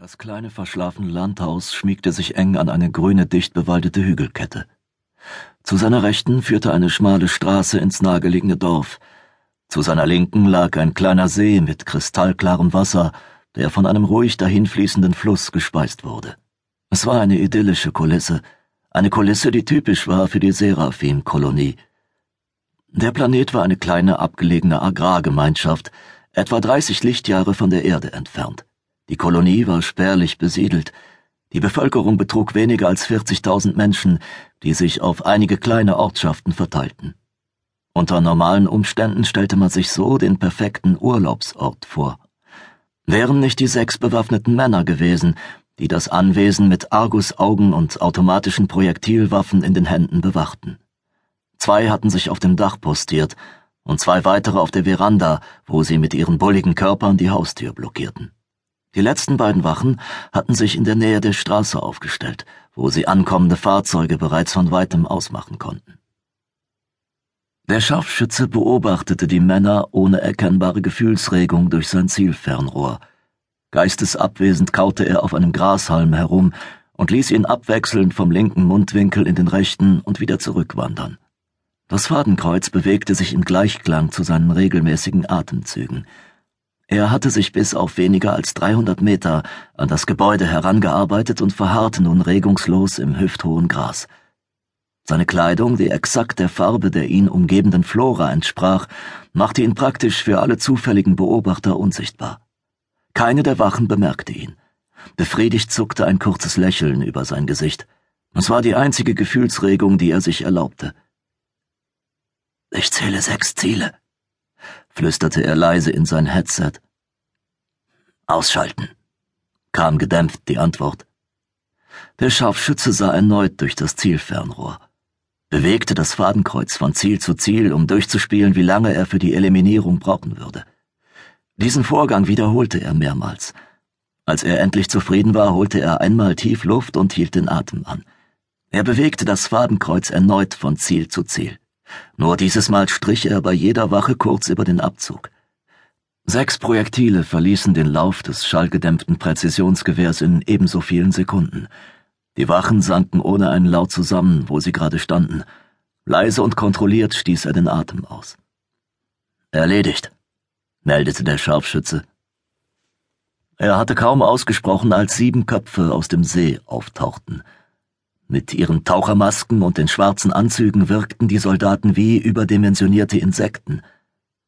Das kleine verschlafene Landhaus schmiegte sich eng an eine grüne, dicht bewaldete Hügelkette. Zu seiner Rechten führte eine schmale Straße ins nahegelegene Dorf. Zu seiner Linken lag ein kleiner See mit kristallklarem Wasser, der von einem ruhig dahinfließenden Fluss gespeist wurde. Es war eine idyllische Kulisse, eine Kulisse, die typisch war für die Seraphim-Kolonie. Der Planet war eine kleine abgelegene Agrargemeinschaft, etwa 30 Lichtjahre von der Erde entfernt. Die Kolonie war spärlich besiedelt. Die Bevölkerung betrug weniger als 40.000 Menschen, die sich auf einige kleine Ortschaften verteilten. Unter normalen Umständen stellte man sich so den perfekten Urlaubsort vor. Wären nicht die sechs bewaffneten Männer gewesen, die das Anwesen mit Argusaugen und automatischen Projektilwaffen in den Händen bewachten. Zwei hatten sich auf dem Dach postiert und zwei weitere auf der Veranda, wo sie mit ihren bulligen Körpern die Haustür blockierten. Die letzten beiden Wachen hatten sich in der Nähe der Straße aufgestellt, wo sie ankommende Fahrzeuge bereits von weitem ausmachen konnten. Der Scharfschütze beobachtete die Männer ohne erkennbare Gefühlsregung durch sein Zielfernrohr. Geistesabwesend kaute er auf einem Grashalm herum und ließ ihn abwechselnd vom linken Mundwinkel in den rechten und wieder zurückwandern. Das Fadenkreuz bewegte sich im Gleichklang zu seinen regelmäßigen Atemzügen. Er hatte sich bis auf weniger als 300 Meter an das Gebäude herangearbeitet und verharrte nun regungslos im hüfthohen Gras. Seine Kleidung, die exakt der Farbe der ihn umgebenden Flora entsprach, machte ihn praktisch für alle zufälligen Beobachter unsichtbar. Keine der Wachen bemerkte ihn. Befriedigt zuckte ein kurzes Lächeln über sein Gesicht. Es war die einzige Gefühlsregung, die er sich erlaubte. Ich zähle sechs Ziele, flüsterte er leise in sein Headset. Ausschalten, kam gedämpft die Antwort. Der Scharfschütze sah erneut durch das Zielfernrohr, bewegte das Fadenkreuz von Ziel zu Ziel, um durchzuspielen, wie lange er für die Eliminierung brauchen würde. Diesen Vorgang wiederholte er mehrmals. Als er endlich zufrieden war, holte er einmal tief Luft und hielt den Atem an. Er bewegte das Fadenkreuz erneut von Ziel zu Ziel. Nur dieses Mal strich er bei jeder Wache kurz über den Abzug. Sechs Projektile verließen den Lauf des schallgedämpften Präzisionsgewehrs in ebenso vielen Sekunden. Die Wachen sanken ohne einen Laut zusammen, wo sie gerade standen. Leise und kontrolliert stieß er den Atem aus. Erledigt, meldete der Scharfschütze. Er hatte kaum ausgesprochen, als sieben Köpfe aus dem See auftauchten. Mit ihren Tauchermasken und den schwarzen Anzügen wirkten die Soldaten wie überdimensionierte Insekten.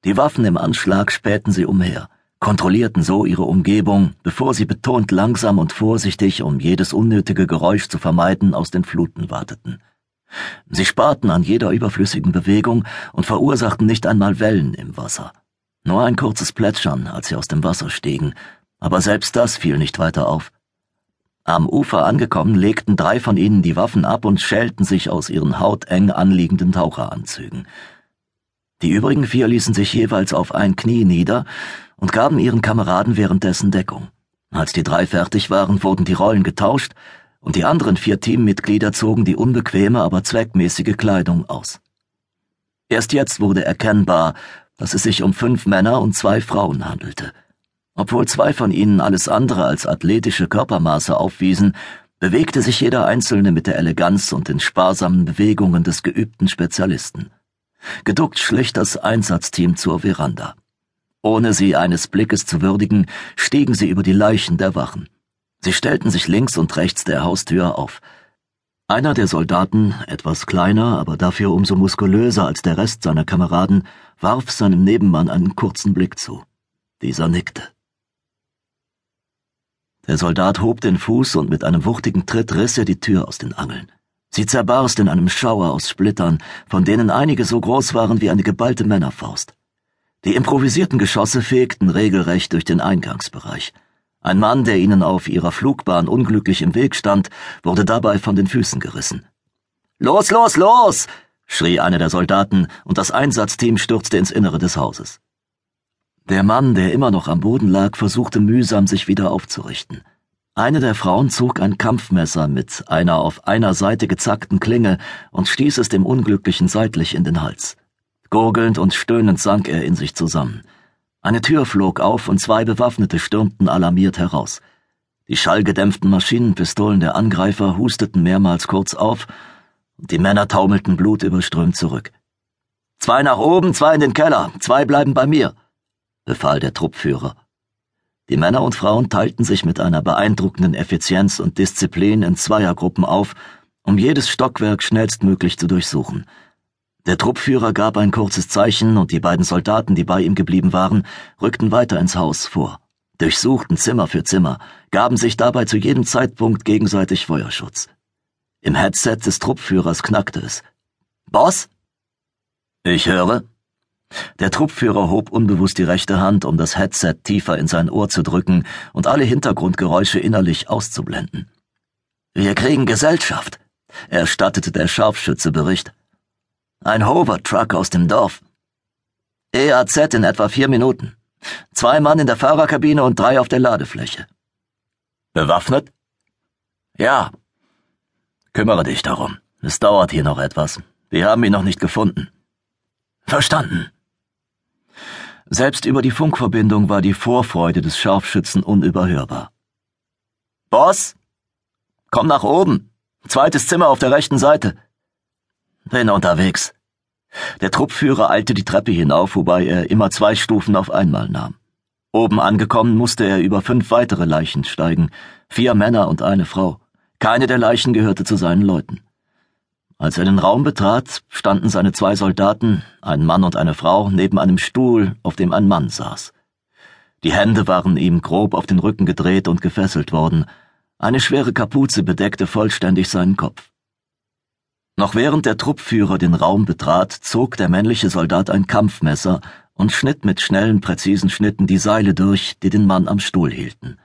Die Waffen im Anschlag spähten sie umher, kontrollierten so ihre Umgebung, bevor sie betont langsam und vorsichtig, um jedes unnötige Geräusch zu vermeiden, aus den Fluten warteten. Sie sparten an jeder überflüssigen Bewegung und verursachten nicht einmal Wellen im Wasser. Nur ein kurzes Plätschern, als sie aus dem Wasser stiegen, aber selbst das fiel nicht weiter auf. Am Ufer angekommen, legten drei von ihnen die Waffen ab und schälten sich aus ihren hauteng anliegenden Taucheranzügen. Die übrigen vier ließen sich jeweils auf ein Knie nieder und gaben ihren Kameraden währenddessen Deckung. Als die drei fertig waren, wurden die Rollen getauscht und die anderen vier Teammitglieder zogen die unbequeme, aber zweckmäßige Kleidung aus. Erst jetzt wurde erkennbar, dass es sich um fünf Männer und zwei Frauen handelte. Obwohl zwei von ihnen alles andere als athletische Körpermaße aufwiesen, bewegte sich jeder Einzelne mit der Eleganz und den sparsamen Bewegungen des geübten Spezialisten. Geduckt schlich das Einsatzteam zur Veranda. Ohne sie eines Blickes zu würdigen, stiegen sie über die Leichen der Wachen. Sie stellten sich links und rechts der Haustür auf. Einer der Soldaten, etwas kleiner, aber dafür umso muskulöser als der Rest seiner Kameraden, warf seinem Nebenmann einen kurzen Blick zu. Dieser nickte. Der Soldat hob den Fuß und mit einem wuchtigen Tritt riss er die Tür aus den Angeln. Sie zerbarst in einem Schauer aus Splittern, von denen einige so groß waren wie eine geballte Männerfaust. Die improvisierten Geschosse fegten regelrecht durch den Eingangsbereich. Ein Mann, der ihnen auf ihrer Flugbahn unglücklich im Weg stand, wurde dabei von den Füßen gerissen. Los, los, los! schrie einer der Soldaten, und das Einsatzteam stürzte ins Innere des Hauses. Der Mann, der immer noch am Boden lag, versuchte mühsam, sich wieder aufzurichten. Eine der Frauen zog ein Kampfmesser mit einer auf einer Seite gezackten Klinge und stieß es dem Unglücklichen seitlich in den Hals. Gurgelnd und stöhnend sank er in sich zusammen. Eine Tür flog auf und zwei Bewaffnete stürmten alarmiert heraus. Die schallgedämpften Maschinenpistolen der Angreifer husteten mehrmals kurz auf, und die Männer taumelten blutüberströmt zurück. Zwei nach oben, zwei in den Keller, zwei bleiben bei mir, befahl der Truppführer. Die Männer und Frauen teilten sich mit einer beeindruckenden Effizienz und Disziplin in Zweiergruppen auf, um jedes Stockwerk schnellstmöglich zu durchsuchen. Der Truppführer gab ein kurzes Zeichen und die beiden Soldaten, die bei ihm geblieben waren, rückten weiter ins Haus vor, durchsuchten Zimmer für Zimmer, gaben sich dabei zu jedem Zeitpunkt gegenseitig Feuerschutz. Im Headset des Truppführers knackte es. Boss? Ich höre. Der Truppführer hob unbewusst die rechte Hand, um das Headset tiefer in sein Ohr zu drücken und alle Hintergrundgeräusche innerlich auszublenden. Wir kriegen Gesellschaft, erstattete der Scharfschütze Bericht. Ein Hover-Truck aus dem Dorf. EAZ in etwa vier Minuten. Zwei Mann in der Fahrerkabine und drei auf der Ladefläche. Bewaffnet? Ja. Kümmere dich darum. Es dauert hier noch etwas. Wir haben ihn noch nicht gefunden. Verstanden. Selbst über die Funkverbindung war die Vorfreude des Scharfschützen unüberhörbar. Boss? Komm nach oben. Zweites Zimmer auf der rechten Seite. Bin unterwegs. Der Truppführer eilte die Treppe hinauf, wobei er immer zwei Stufen auf einmal nahm. Oben angekommen musste er über fünf weitere Leichen steigen, vier Männer und eine Frau. Keine der Leichen gehörte zu seinen Leuten. Als er den Raum betrat, standen seine zwei Soldaten, ein Mann und eine Frau, neben einem Stuhl, auf dem ein Mann saß. Die Hände waren ihm grob auf den Rücken gedreht und gefesselt worden, eine schwere Kapuze bedeckte vollständig seinen Kopf. Noch während der Truppführer den Raum betrat, zog der männliche Soldat ein Kampfmesser und schnitt mit schnellen, präzisen Schnitten die Seile durch, die den Mann am Stuhl hielten.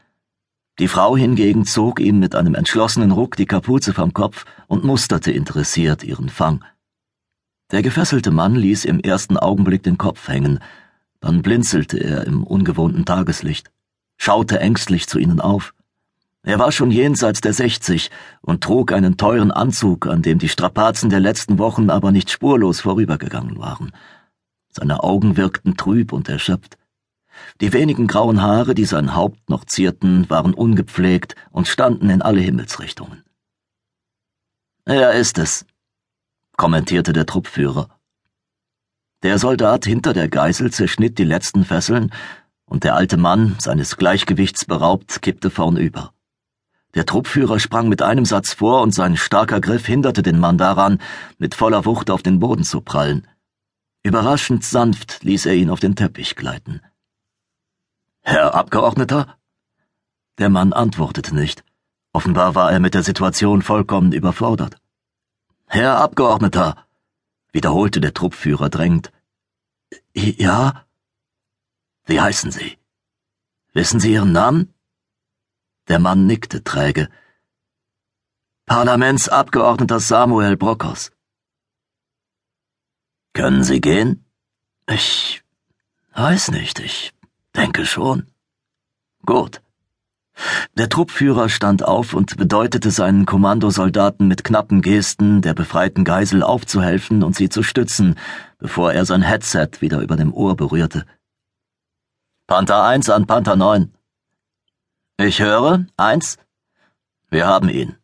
Die Frau hingegen zog ihm mit einem entschlossenen Ruck die Kapuze vom Kopf und musterte interessiert ihren Fang. Der gefesselte Mann ließ im ersten Augenblick den Kopf hängen, dann blinzelte er im ungewohnten Tageslicht, schaute ängstlich zu ihnen auf. Er war schon jenseits der sechzig und trug einen teuren Anzug, an dem die Strapazen der letzten Wochen aber nicht spurlos vorübergegangen waren. Seine Augen wirkten trüb und erschöpft. Die wenigen grauen Haare, die sein Haupt noch zierten, waren ungepflegt und standen in alle Himmelsrichtungen. Er ist es, kommentierte der Truppführer. Der Soldat hinter der Geisel zerschnitt die letzten Fesseln, und der alte Mann, seines Gleichgewichts beraubt, kippte vornüber. Der Truppführer sprang mit einem Satz vor, und sein starker Griff hinderte den Mann daran, mit voller Wucht auf den Boden zu prallen. Überraschend sanft ließ er ihn auf den Teppich gleiten. Herr Abgeordneter? Der Mann antwortete nicht. Offenbar war er mit der Situation vollkommen überfordert. Herr Abgeordneter, wiederholte der Truppführer drängend. Ja? Wie heißen Sie? Wissen Sie Ihren Namen? Der Mann nickte träge. Parlamentsabgeordneter Samuel Brockhaus. Können Sie gehen? Ich weiß nicht, ich Denke schon. Gut. Der Truppführer stand auf und bedeutete seinen Kommandosoldaten mit knappen Gesten, der befreiten Geisel aufzuhelfen und sie zu stützen, bevor er sein Headset wieder über dem Ohr berührte. Panther 1 an Panther 9. Ich höre, eins. Wir haben ihn.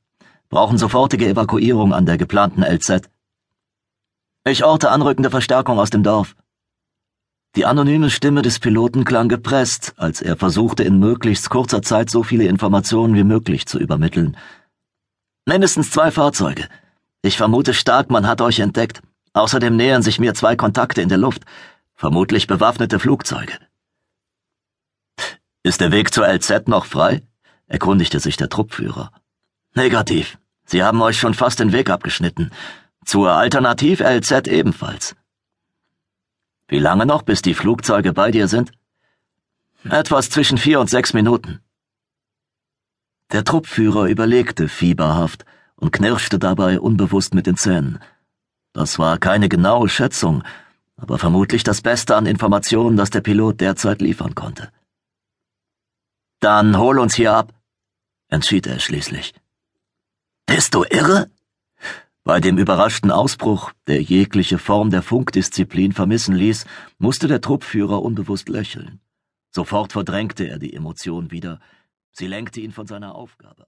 Brauchen sofortige Evakuierung an der geplanten LZ. Ich orte anrückende Verstärkung aus dem Dorf. Die anonyme Stimme des Piloten klang gepresst, als er versuchte, in möglichst kurzer Zeit so viele Informationen wie möglich zu übermitteln. Mindestens zwei Fahrzeuge. Ich vermute stark, man hat euch entdeckt. Außerdem nähern sich mir zwei Kontakte in der Luft. Vermutlich bewaffnete Flugzeuge. Ist der Weg zur LZ noch frei? erkundigte sich der Truppführer. Negativ. Sie haben euch schon fast den Weg abgeschnitten. Zur Alternativ-LZ ebenfalls. Wie lange noch, bis die Flugzeuge bei dir sind? Etwas zwischen vier und sechs Minuten. Der Truppführer überlegte fieberhaft und knirschte dabei unbewusst mit den Zähnen. Das war keine genaue Schätzung, aber vermutlich das Beste an Informationen, das der Pilot derzeit liefern konnte. Dann hol uns hier ab, entschied er schließlich. Bist du irre? Bei dem überraschten Ausbruch, der jegliche Form der Funkdisziplin vermissen ließ, musste der Truppführer unbewusst lächeln. Sofort verdrängte er die Emotion wieder, Sie lenkte ihn von seiner Aufgabe